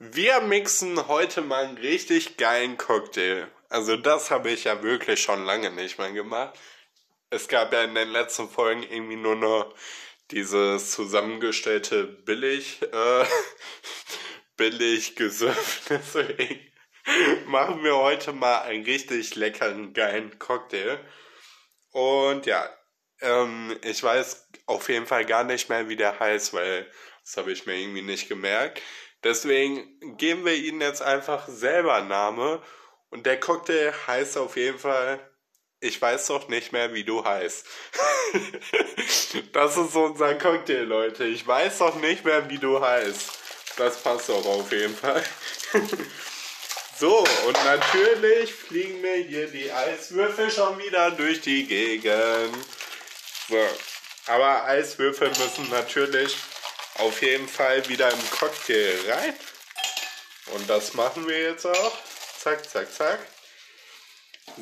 Wir mixen heute mal einen richtig geilen Cocktail. Also das habe ich ja wirklich schon lange nicht mehr gemacht. Es gab ja in den letzten Folgen irgendwie nur noch dieses zusammengestellte billig, äh, billig. Deswegen machen wir heute mal einen richtig leckeren, geilen Cocktail. Und ja, ähm, ich weiß auf jeden Fall gar nicht mehr, wie der heißt, weil das habe ich mir irgendwie nicht gemerkt. Deswegen geben wir ihnen jetzt einfach selber Name. Und der Cocktail heißt auf jeden Fall, ich weiß doch nicht mehr, wie du heißt. das ist unser Cocktail, Leute. Ich weiß doch nicht mehr, wie du heißt. Das passt doch auf jeden Fall. so, und natürlich fliegen mir hier die Eiswürfel schon wieder durch die Gegend. So, aber Eiswürfel müssen natürlich auf jeden Fall wieder im Cocktail rein. Und das machen wir jetzt auch. Zack, zack, zack.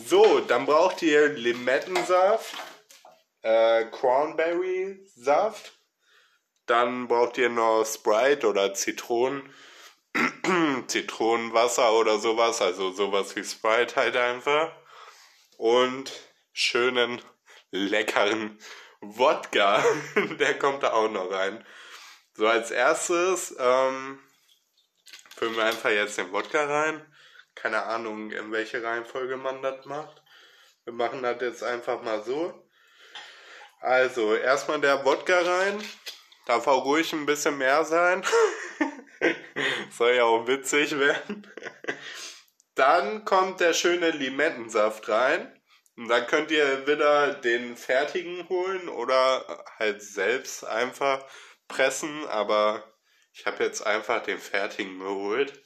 So, dann braucht ihr Limettensaft, äh, Cranberry-Saft. Dann braucht ihr noch Sprite oder Zitronen, Zitronenwasser oder sowas. Also sowas wie Sprite halt einfach. Und schönen, leckeren Wodka. Der kommt da auch noch rein. So, als erstes ähm, füllen wir einfach jetzt den Wodka rein. Keine Ahnung, in welche Reihenfolge man das macht. Wir machen das jetzt einfach mal so. Also, erstmal der Wodka rein. Darf auch ruhig ein bisschen mehr sein. Soll ja auch witzig werden. Dann kommt der schöne Limettensaft rein. Und dann könnt ihr wieder den fertigen holen oder halt selbst einfach pressen, aber ich habe jetzt einfach den fertigen geholt.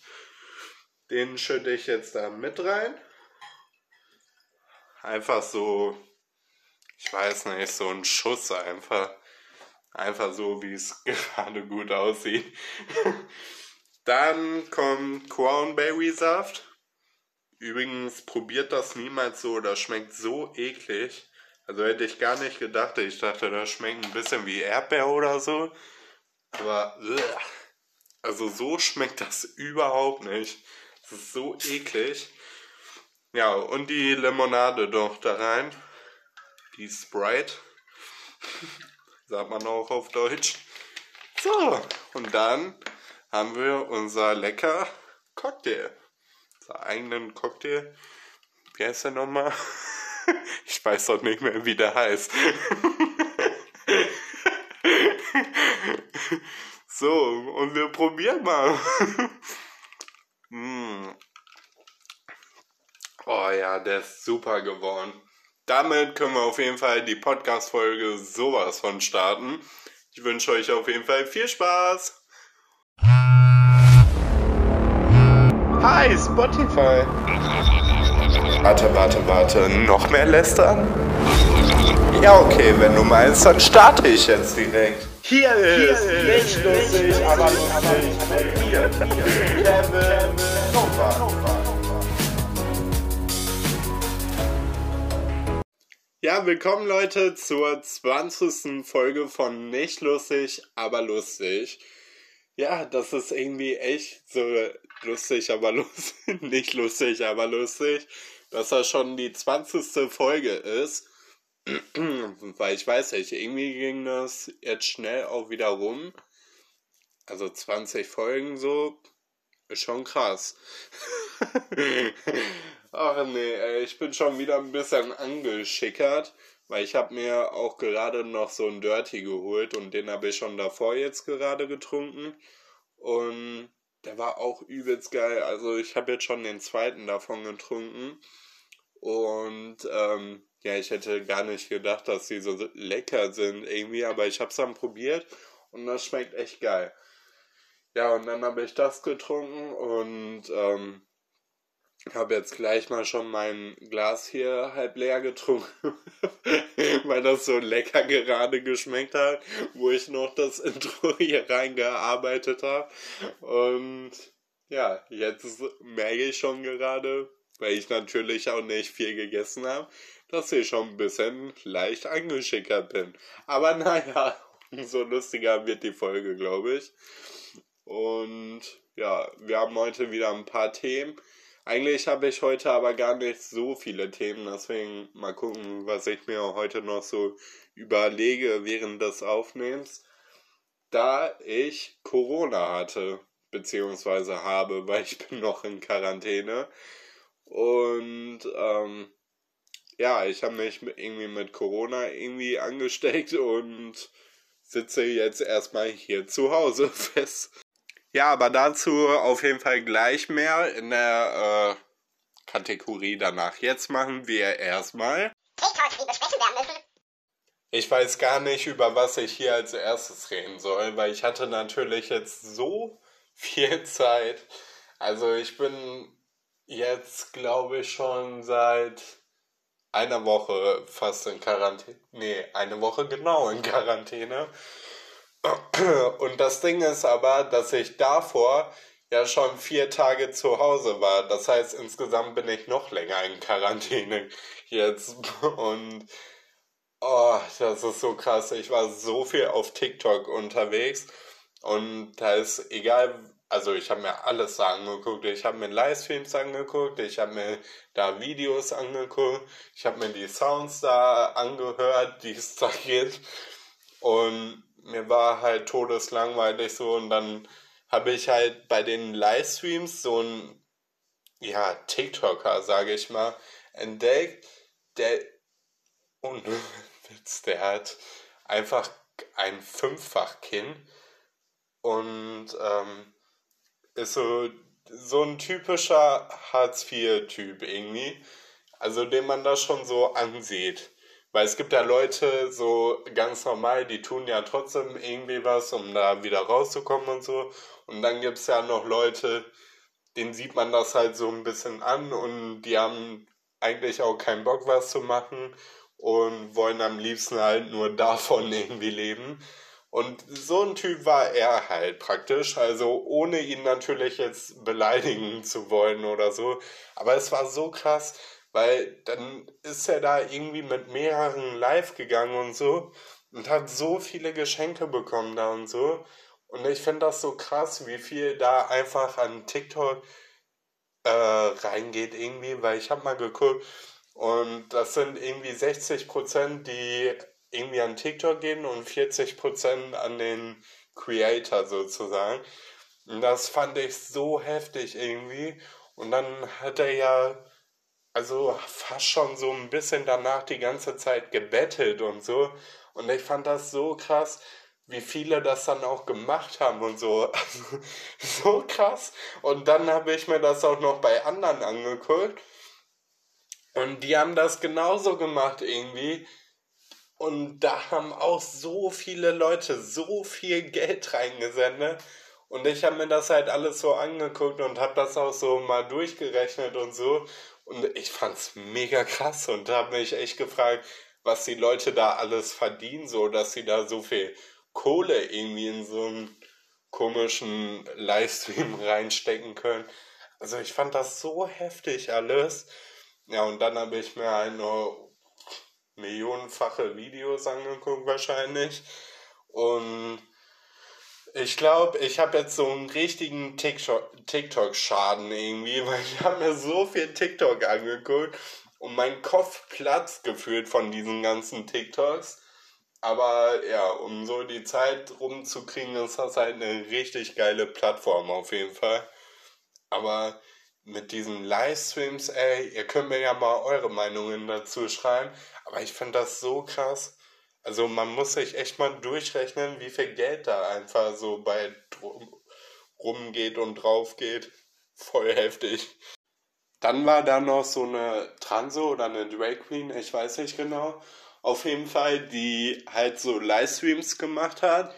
Den schütte ich jetzt da mit rein. Einfach so, ich weiß nicht, so ein Schuss einfach. Einfach so, wie es gerade gut aussieht. Dann kommt Cranberry Saft. Übrigens, probiert das niemals so, das schmeckt so eklig. Also hätte ich gar nicht gedacht. Ich dachte, das schmeckt ein bisschen wie Erdbeer oder so. Aber, also so schmeckt das überhaupt nicht. Das ist so eklig. Ja, und die Limonade doch da rein. Die Sprite. Sagt man auch auf Deutsch. So, und dann haben wir unser lecker Cocktail. Unser eigenen Cocktail. Wie heißt der nochmal? Ich weiß doch nicht mehr, wie der heißt. So, und wir probieren mal. mm. Oh ja, der ist super geworden. Damit können wir auf jeden Fall die Podcast-Folge sowas von starten. Ich wünsche euch auf jeden Fall viel Spaß. Hi, Spotify. Warte, warte, warte. Noch mehr lästern? Ja, okay, wenn du meinst, dann starte ich jetzt direkt. Hier ist, Hier nicht lustig, aber lustig mir, Kevin Nova. Ja, willkommen Leute zur 20. Folge von Nicht lustig, aber lustig. Ja, das ist irgendwie echt so lustig, aber lustig, nicht lustig, aber lustig, dass das schon die 20. Folge ist. Weil ich weiß nicht, irgendwie ging das jetzt schnell auch wieder rum. Also 20 Folgen so, ist schon krass. Ach nee, ich bin schon wieder ein bisschen angeschickert, weil ich habe mir auch gerade noch so einen Dirty geholt und den habe ich schon davor jetzt gerade getrunken. Und der war auch übelst geil. Also ich habe jetzt schon den zweiten davon getrunken. Und ähm, ja, ich hätte gar nicht gedacht, dass die so lecker sind irgendwie, aber ich habe es dann probiert und das schmeckt echt geil. Ja, und dann habe ich das getrunken und ähm, habe jetzt gleich mal schon mein Glas hier halb leer getrunken, weil das so lecker gerade geschmeckt hat, wo ich noch das Intro hier reingearbeitet habe. Und ja, jetzt merke ich schon gerade, weil ich natürlich auch nicht viel gegessen habe, dass ich schon ein bisschen leicht angeschickert bin. Aber naja, so lustiger wird die Folge, glaube ich. Und ja, wir haben heute wieder ein paar Themen. Eigentlich habe ich heute aber gar nicht so viele Themen, deswegen mal gucken, was ich mir heute noch so überlege während des Aufnehmens. Da ich Corona hatte, beziehungsweise habe, weil ich bin noch in Quarantäne. Und ähm, ja, ich habe mich irgendwie mit Corona irgendwie angesteckt und sitze jetzt erstmal hier zu Hause fest. Ja, aber dazu auf jeden Fall gleich mehr in der äh, Kategorie danach. Jetzt machen wir erstmal. Ich weiß gar nicht, über was ich hier als erstes reden soll, weil ich hatte natürlich jetzt so viel Zeit. Also ich bin jetzt, glaube ich, schon seit einer Woche fast in Quarantäne. Nee, eine Woche genau in Quarantäne. Und das Ding ist aber, dass ich davor ja schon vier Tage zu Hause war. Das heißt, insgesamt bin ich noch länger in Quarantäne jetzt. Und oh, das ist so krass. Ich war so viel auf TikTok unterwegs. Und da ist egal, also ich habe mir alles angeguckt. Ich habe mir Livestreams angeguckt, ich habe mir da Videos angeguckt, ich habe mir die Sounds da angehört, die es da gibt. Und mir war halt todeslangweilig so und dann habe ich halt bei den Livestreams so ein ja, TikToker, sage ich mal, entdeckt, der und Witz, der hat einfach ein Fünffachkinn und ähm, ist so, so ein typischer Hartz-IV-Typ irgendwie, also den man da schon so ansieht. Weil es gibt ja Leute, so ganz normal, die tun ja trotzdem irgendwie was, um da wieder rauszukommen und so. Und dann gibt es ja noch Leute, denen sieht man das halt so ein bisschen an und die haben eigentlich auch keinen Bock, was zu machen und wollen am liebsten halt nur davon irgendwie leben. Und so ein Typ war er halt praktisch, also ohne ihn natürlich jetzt beleidigen zu wollen oder so. Aber es war so krass, weil dann ist er da irgendwie mit mehreren live gegangen und so und hat so viele Geschenke bekommen da und so. Und ich finde das so krass, wie viel da einfach an TikTok äh, reingeht irgendwie, weil ich habe mal geguckt und das sind irgendwie 60%, die irgendwie an TikTok gehen und 40% an den Creator sozusagen. Und das fand ich so heftig irgendwie. Und dann hat er ja also fast schon so ein bisschen danach die ganze Zeit gebettelt und so. Und ich fand das so krass, wie viele das dann auch gemacht haben und so. Also, so krass. Und dann habe ich mir das auch noch bei anderen angeguckt. Und die haben das genauso gemacht irgendwie. Und da haben auch so viele Leute so viel Geld reingesendet. Und ich habe mir das halt alles so angeguckt und habe das auch so mal durchgerechnet und so. Und ich fand's mega krass und habe mich echt gefragt, was die Leute da alles verdienen, so dass sie da so viel Kohle irgendwie in so einen komischen Livestream reinstecken können. Also ich fand das so heftig alles. Ja, und dann habe ich mir halt nur millionenfache Videos angeguckt wahrscheinlich. Und ich glaube, ich habe jetzt so einen richtigen TikTok-Schaden irgendwie, weil ich habe mir so viel TikTok angeguckt und mein Kopf platzt gefühlt von diesen ganzen TikToks. Aber ja, um so die Zeit rumzukriegen, ist das halt eine richtig geile Plattform auf jeden Fall. Aber mit diesen Livestreams, ey, ihr könnt mir ja mal eure Meinungen dazu schreiben. Aber ich finde das so krass also man muss sich echt mal durchrechnen, wie viel Geld da einfach so bei rumgeht und drauf geht. Voll heftig. Dann war da noch so eine Transo oder eine Drag Queen, ich weiß nicht genau. Auf jeden Fall, die halt so Livestreams gemacht hat.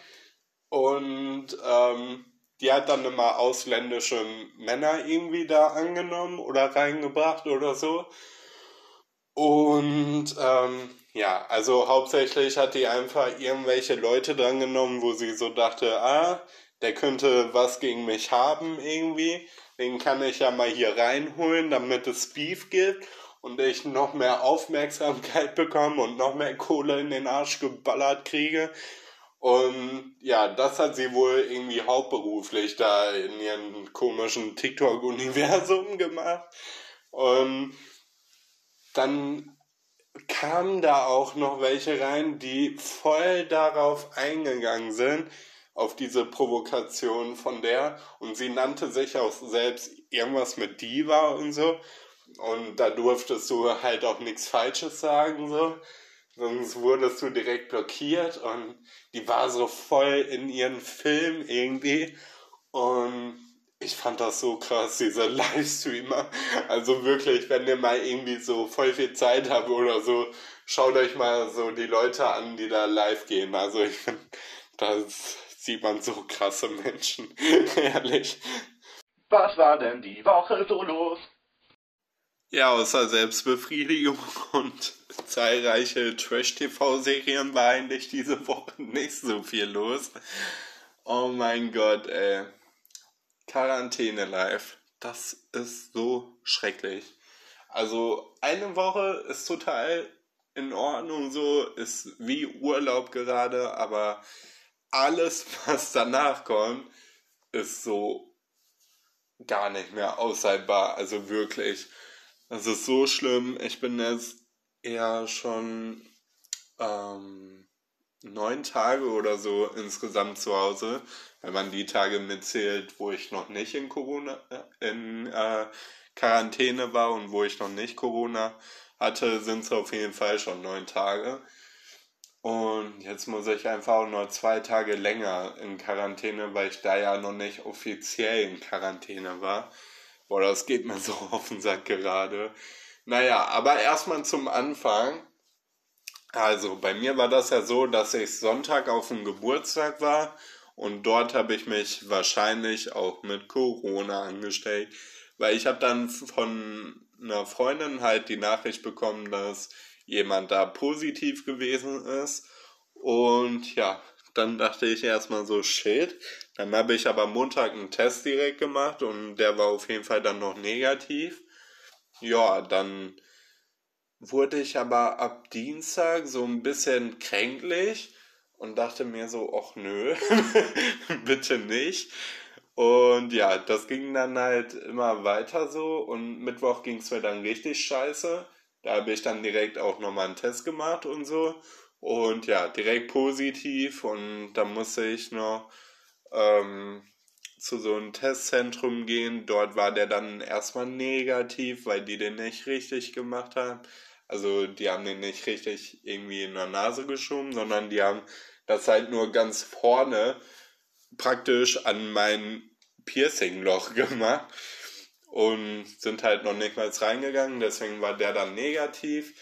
Und ähm, die hat dann immer ausländische Männer irgendwie da angenommen oder reingebracht oder so. Und ähm, ja, also hauptsächlich hat die einfach irgendwelche Leute drangenommen, wo sie so dachte, ah, der könnte was gegen mich haben irgendwie. Den kann ich ja mal hier reinholen, damit es Beef gibt und ich noch mehr Aufmerksamkeit bekomme und noch mehr Kohle in den Arsch geballert kriege. Und ja, das hat sie wohl irgendwie hauptberuflich da in ihrem komischen TikTok-Universum gemacht. Und dann kamen da auch noch welche rein, die voll darauf eingegangen sind, auf diese Provokation von der. Und sie nannte sich auch selbst irgendwas mit Diva und so. Und da durftest du halt auch nichts Falsches sagen, so. Sonst wurdest du direkt blockiert und die war so voll in ihren Film irgendwie. Und ich fand das so krass, diese Livestreamer. Also wirklich, wenn ihr mal irgendwie so voll viel Zeit habt oder so, schaut euch mal so die Leute an, die da live gehen. Also ich finde, da sieht man so krasse Menschen. Ehrlich. Was war denn die Woche so los? Ja, außer Selbstbefriedigung und zahlreiche Trash-TV-Serien war eigentlich diese Woche nicht so viel los. Oh mein Gott, ey. Quarantäne live. Das ist so schrecklich. Also eine Woche ist total in Ordnung so, ist wie Urlaub gerade, aber alles, was danach kommt, ist so gar nicht mehr aushaltbar. Also wirklich, ist so schlimm. Ich bin jetzt eher schon ähm, neun Tage oder so insgesamt zu Hause, wenn man die Tage mitzählt, wo ich noch nicht in Corona, in äh, Quarantäne war und wo ich noch nicht Corona hatte, sind es auf jeden Fall schon neun Tage. Und jetzt muss ich einfach noch zwei Tage länger in Quarantäne, weil ich da ja noch nicht offiziell in Quarantäne war. Boah, das geht mir so auf den Sack gerade. Naja, aber erstmal zum Anfang. Also bei mir war das ja so, dass ich Sonntag auf dem Geburtstag war und dort habe ich mich wahrscheinlich auch mit Corona angestellt, weil ich habe dann von einer Freundin halt die Nachricht bekommen, dass jemand da positiv gewesen ist und ja, dann dachte ich erstmal so, shit. Dann habe ich aber Montag einen Test direkt gemacht und der war auf jeden Fall dann noch negativ. Ja, dann wurde ich aber ab Dienstag so ein bisschen kränklich und dachte mir so, ach nö, bitte nicht. Und ja, das ging dann halt immer weiter so und Mittwoch ging es mir dann richtig scheiße. Da habe ich dann direkt auch nochmal einen Test gemacht und so. Und ja, direkt positiv und da musste ich noch ähm, zu so einem Testzentrum gehen. Dort war der dann erstmal negativ, weil die den nicht richtig gemacht haben. Also die haben den nicht richtig irgendwie in der Nase geschoben, sondern die haben das halt nur ganz vorne praktisch an mein Piercing-Loch gemacht und sind halt noch nicht mal reingegangen, deswegen war der dann negativ.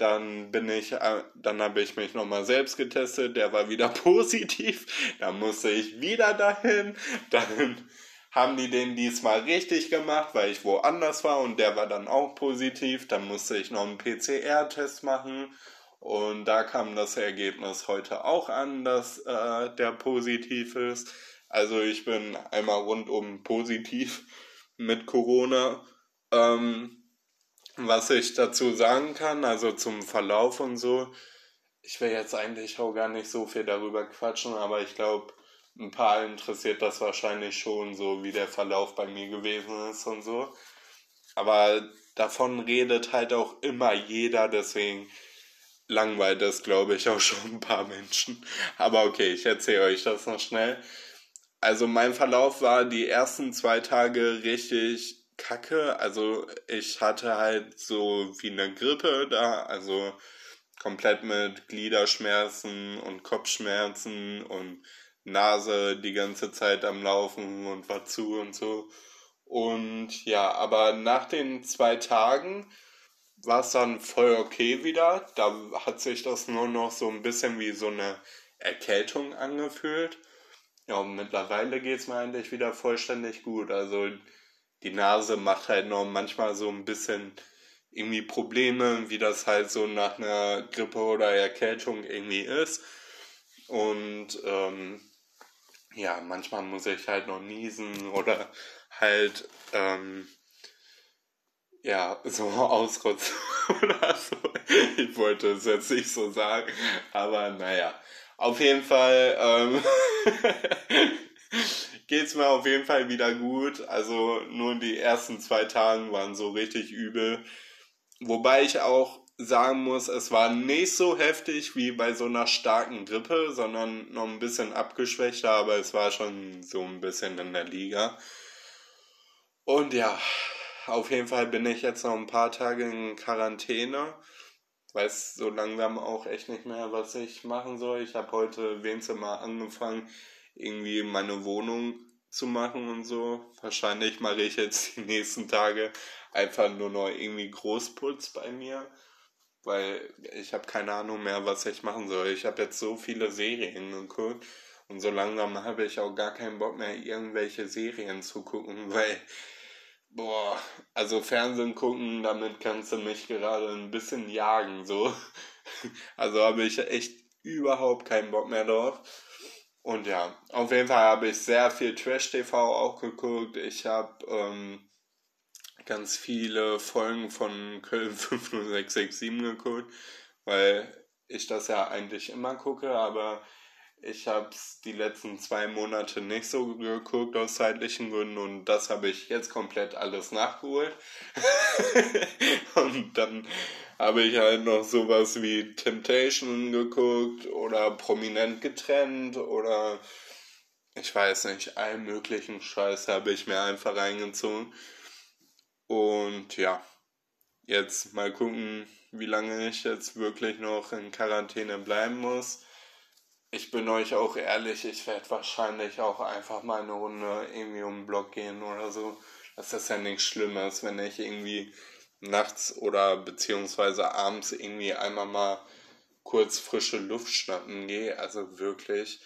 Dann bin ich, äh, dann habe ich mich nochmal selbst getestet, der war wieder positiv. Dann musste ich wieder dahin. Dann haben die den diesmal richtig gemacht, weil ich woanders war und der war dann auch positiv. Dann musste ich noch einen PCR-Test machen und da kam das Ergebnis heute auch an, dass äh, der positiv ist. Also ich bin einmal rundum positiv mit Corona. Ähm, was ich dazu sagen kann, also zum Verlauf und so, ich will jetzt eigentlich auch gar nicht so viel darüber quatschen, aber ich glaube, ein paar interessiert das wahrscheinlich schon so, wie der Verlauf bei mir gewesen ist und so. Aber davon redet halt auch immer jeder, deswegen langweilt das, glaube ich, auch schon ein paar Menschen. Aber okay, ich erzähle euch das noch schnell. Also mein Verlauf war die ersten zwei Tage richtig kacke. Also ich hatte halt so wie eine Grippe da, also komplett mit Gliederschmerzen und Kopfschmerzen und Nase die ganze Zeit am Laufen und war zu und so. Und ja, aber nach den zwei Tagen war es dann voll okay wieder. Da hat sich das nur noch so ein bisschen wie so eine Erkältung angefühlt. Ja, und mittlerweile geht es mir eigentlich wieder vollständig gut. Also die Nase macht halt noch manchmal so ein bisschen irgendwie Probleme, wie das halt so nach einer Grippe oder Erkältung irgendwie ist. Und ähm, ja, manchmal muss ich halt noch niesen oder halt ähm, ja, so ausrutzen oder so. Ich wollte es jetzt nicht so sagen, aber naja. Auf jeden Fall ähm, geht's mir auf jeden Fall wieder gut. Also nur die ersten zwei Tage waren so richtig übel. Wobei ich auch sagen muss, es war nicht so heftig wie bei so einer starken Grippe, sondern noch ein bisschen abgeschwächter, aber es war schon so ein bisschen in der Liga. Und ja, auf jeden Fall bin ich jetzt noch ein paar Tage in Quarantäne. Weiß so langsam auch echt nicht mehr, was ich machen soll. Ich habe heute wenigstens mal angefangen, irgendwie meine Wohnung zu machen und so. Wahrscheinlich mache ich jetzt die nächsten Tage einfach nur noch irgendwie Großputz bei mir, weil ich habe keine Ahnung mehr, was ich machen soll. Ich habe jetzt so viele Serien geguckt und so langsam habe ich auch gar keinen Bock mehr, irgendwelche Serien zu gucken, weil Boah, also Fernsehen gucken, damit kannst du mich gerade ein bisschen jagen, so. Also habe ich echt überhaupt keinen Bock mehr drauf. Und ja, auf jeden Fall habe ich sehr viel Trash-TV auch geguckt. Ich habe ähm, ganz viele Folgen von Köln 50667 geguckt, weil ich das ja eigentlich immer gucke, aber ich habe es die letzten zwei Monate nicht so geguckt aus zeitlichen Gründen und das habe ich jetzt komplett alles nachgeholt. und dann habe ich halt noch sowas wie Temptation geguckt oder Prominent getrennt oder ich weiß nicht, allen möglichen Scheiß habe ich mir einfach reingezogen. Und ja, jetzt mal gucken, wie lange ich jetzt wirklich noch in Quarantäne bleiben muss ich bin euch auch ehrlich, ich werde wahrscheinlich auch einfach mal eine Runde irgendwie um den Block gehen oder so. Das ist ja nichts Schlimmes, wenn ich irgendwie nachts oder beziehungsweise abends irgendwie einmal mal kurz frische Luft schnappen gehe. Also wirklich,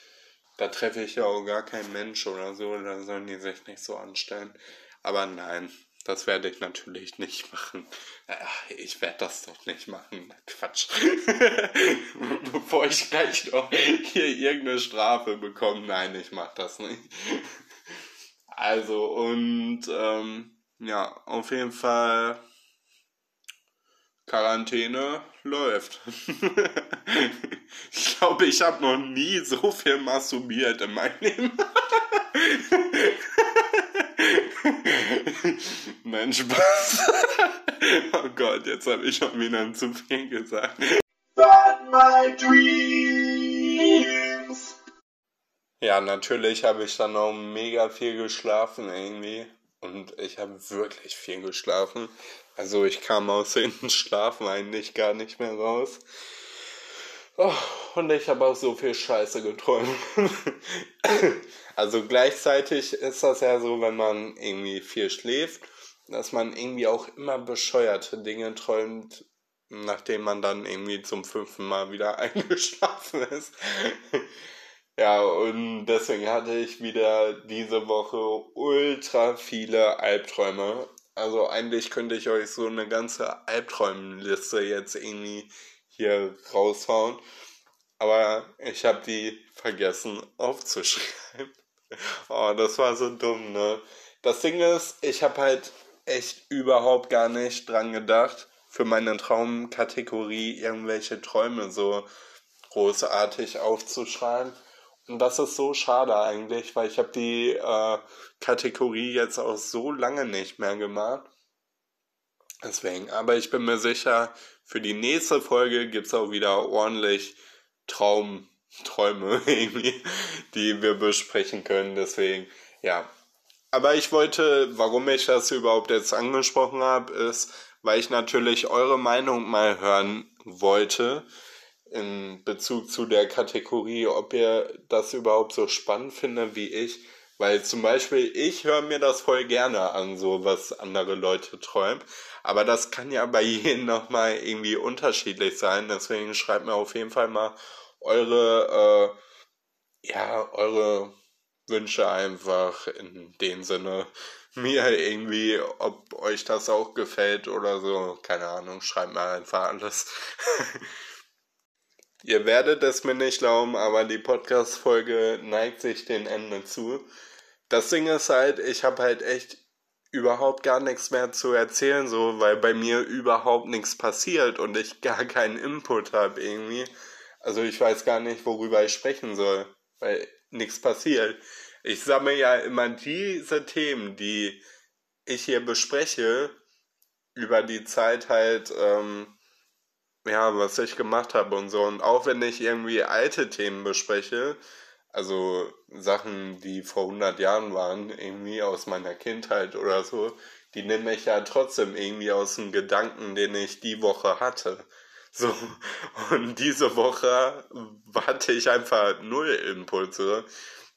da treffe ich ja auch gar keinen Mensch oder so, da sollen die sich nicht so anstellen. Aber nein, das werde ich natürlich nicht machen. Ich werde das doch nicht machen. Quatsch. Bevor ich gleich noch hier irgendeine Strafe bekomme. Nein, ich mache das nicht. Also, und ähm, ja, auf jeden Fall Quarantäne läuft. ich glaube, ich habe noch nie so viel masturbiert in meinem Leben. Nein, Spaß. oh Gott, jetzt habe ich schon wieder zu viel gesagt. But my dreams. Ja, natürlich habe ich dann noch mega viel geschlafen irgendwie. Und ich habe wirklich viel geschlafen. Also ich kam aus dem Schlafen eigentlich gar nicht mehr raus. Oh, und ich habe auch so viel Scheiße geträumt. also gleichzeitig ist das ja so, wenn man irgendwie viel schläft, dass man irgendwie auch immer bescheuerte Dinge träumt, nachdem man dann irgendwie zum fünften Mal wieder eingeschlafen ist. ja, und deswegen hatte ich wieder diese Woche ultra viele Albträume. Also eigentlich könnte ich euch so eine ganze Albträumliste jetzt irgendwie hier raushauen. Aber ich habe die vergessen aufzuschreiben. Oh, das war so dumm, ne? Das Ding ist, ich habe halt echt überhaupt gar nicht dran gedacht, für meine Traumkategorie irgendwelche Träume so großartig aufzuschreiben. Und das ist so schade eigentlich, weil ich habe die äh, Kategorie jetzt auch so lange nicht mehr gemacht. Deswegen, aber ich bin mir sicher, für die nächste Folge gibt es auch wieder ordentlich Traum, Träume irgendwie, die wir besprechen können. Deswegen, ja. Aber ich wollte, warum ich das überhaupt jetzt angesprochen habe, ist, weil ich natürlich eure Meinung mal hören wollte in Bezug zu der Kategorie, ob ihr das überhaupt so spannend findet wie ich. Weil zum Beispiel, ich höre mir das voll gerne an, so was andere Leute träumen. Aber das kann ja bei jedem nochmal irgendwie unterschiedlich sein. Deswegen schreibt mir auf jeden Fall mal eure, äh, ja, eure Wünsche einfach in dem Sinne mir irgendwie, ob euch das auch gefällt oder so. Keine Ahnung, schreibt mir einfach alles. Ihr werdet es mir nicht glauben, aber die Podcast-Folge neigt sich dem Ende zu. Das Ding ist halt, ich habe halt echt überhaupt gar nichts mehr zu erzählen, so, weil bei mir überhaupt nichts passiert und ich gar keinen Input habe irgendwie. also ich weiß gar nicht, worüber ich sprechen soll, weil nichts passiert. Ich sammle ja immer diese Themen, die ich hier bespreche, über die Zeit halt, ähm, ja, was ich gemacht habe und so. Und auch wenn ich irgendwie alte Themen bespreche, also Sachen, die vor 100 Jahren waren, irgendwie aus meiner Kindheit oder so, die nehme ich ja trotzdem irgendwie aus dem Gedanken, den ich die Woche hatte. So, und diese Woche hatte ich einfach null Impulse.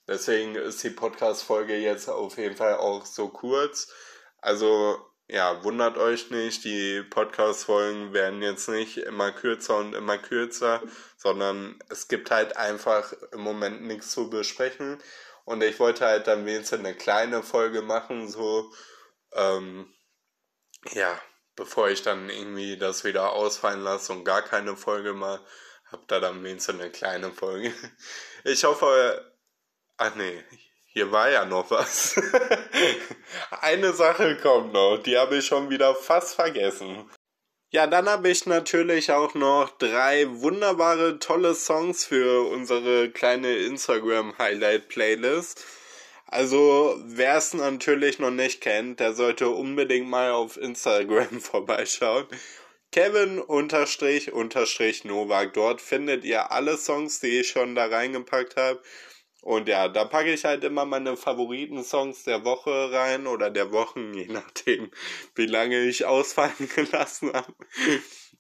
Deswegen ist die Podcast-Folge jetzt auf jeden Fall auch so kurz. Also, ja, wundert euch nicht, die Podcast-Folgen werden jetzt nicht immer kürzer und immer kürzer, sondern es gibt halt einfach im Moment nichts zu besprechen. Und ich wollte halt dann wenigstens eine kleine Folge machen, so, ähm, ja, bevor ich dann irgendwie das wieder ausfallen lasse und gar keine Folge mal, hab da dann wenigstens eine kleine Folge. Ich hoffe, ach nee, hier war ja noch was. Eine Sache kommt noch, die habe ich schon wieder fast vergessen. Ja, dann habe ich natürlich auch noch drei wunderbare, tolle Songs für unsere kleine Instagram Highlight Playlist. Also, wer es natürlich noch nicht kennt, der sollte unbedingt mal auf Instagram vorbeischauen. Kevin unterstrich unterstrich Novak. Dort findet ihr alle Songs, die ich schon da reingepackt habe. Und ja, da packe ich halt immer meine Favoriten-Songs der Woche rein oder der Wochen, je nachdem, wie lange ich ausfallen gelassen habe.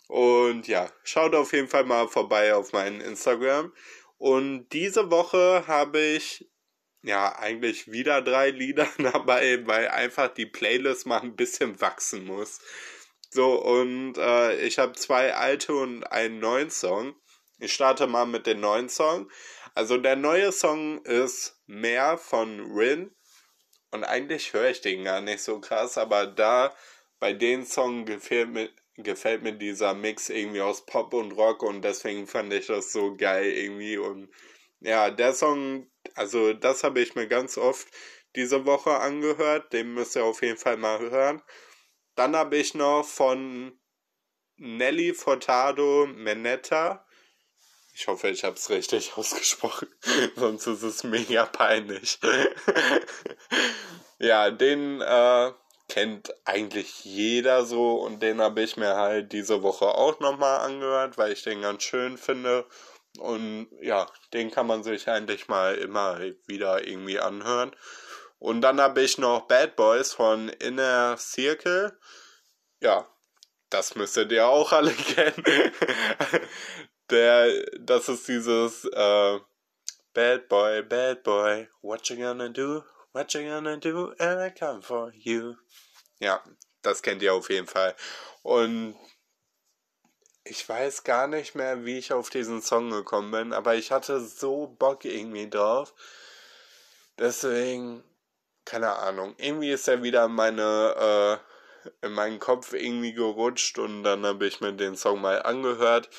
Und ja, schaut auf jeden Fall mal vorbei auf meinen Instagram. Und diese Woche habe ich ja eigentlich wieder drei Lieder dabei, weil einfach die Playlist mal ein bisschen wachsen muss. So, und äh, ich habe zwei alte und einen neuen Song. Ich starte mal mit dem neuen Song. Also der neue Song ist mehr von Rin. Und eigentlich höre ich den gar nicht so krass, aber da bei den Song gefällt mir, gefällt mir dieser Mix irgendwie aus Pop und Rock und deswegen fand ich das so geil irgendwie. Und ja, der Song, also das habe ich mir ganz oft diese Woche angehört. Den müsst ihr auf jeden Fall mal hören. Dann habe ich noch von Nelly Furtado Menetta ich hoffe, ich habe es richtig ausgesprochen, sonst ist es mega peinlich. ja, den äh, kennt eigentlich jeder so und den habe ich mir halt diese Woche auch nochmal angehört, weil ich den ganz schön finde. Und ja, den kann man sich eigentlich mal immer wieder irgendwie anhören. Und dann habe ich noch Bad Boys von Inner Circle. Ja, das müsstet ihr auch alle kennen der, das ist dieses äh, Bad Boy, Bad Boy, what you gonna do, what you gonna do, and I come for you. Ja, das kennt ihr auf jeden Fall. Und ich weiß gar nicht mehr, wie ich auf diesen Song gekommen bin, aber ich hatte so Bock irgendwie drauf. Deswegen, keine Ahnung, irgendwie ist er wieder meine, äh, in meinen Kopf irgendwie gerutscht und dann habe ich mir den Song mal angehört.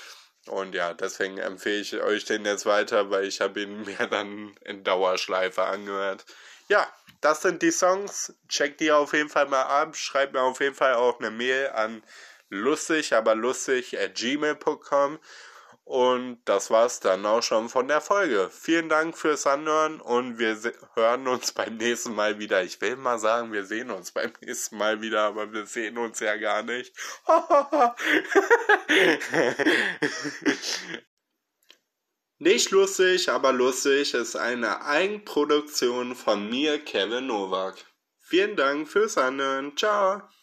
Und ja, deswegen empfehle ich euch den jetzt weiter, weil ich habe ihn mir dann in Dauerschleife angehört. Ja, das sind die Songs. Checkt die auf jeden Fall mal ab. Schreibt mir auf jeden Fall auch eine Mail an lustig, aber lustig at gmail.com und das war's dann auch schon von der Folge. Vielen Dank fürs Anhören und wir hören uns beim nächsten Mal wieder. Ich will mal sagen, wir sehen uns beim nächsten Mal wieder, aber wir sehen uns ja gar nicht. nicht lustig, aber lustig ist eine Eigenproduktion von mir, Kevin Nowak. Vielen Dank fürs Anhören. Ciao.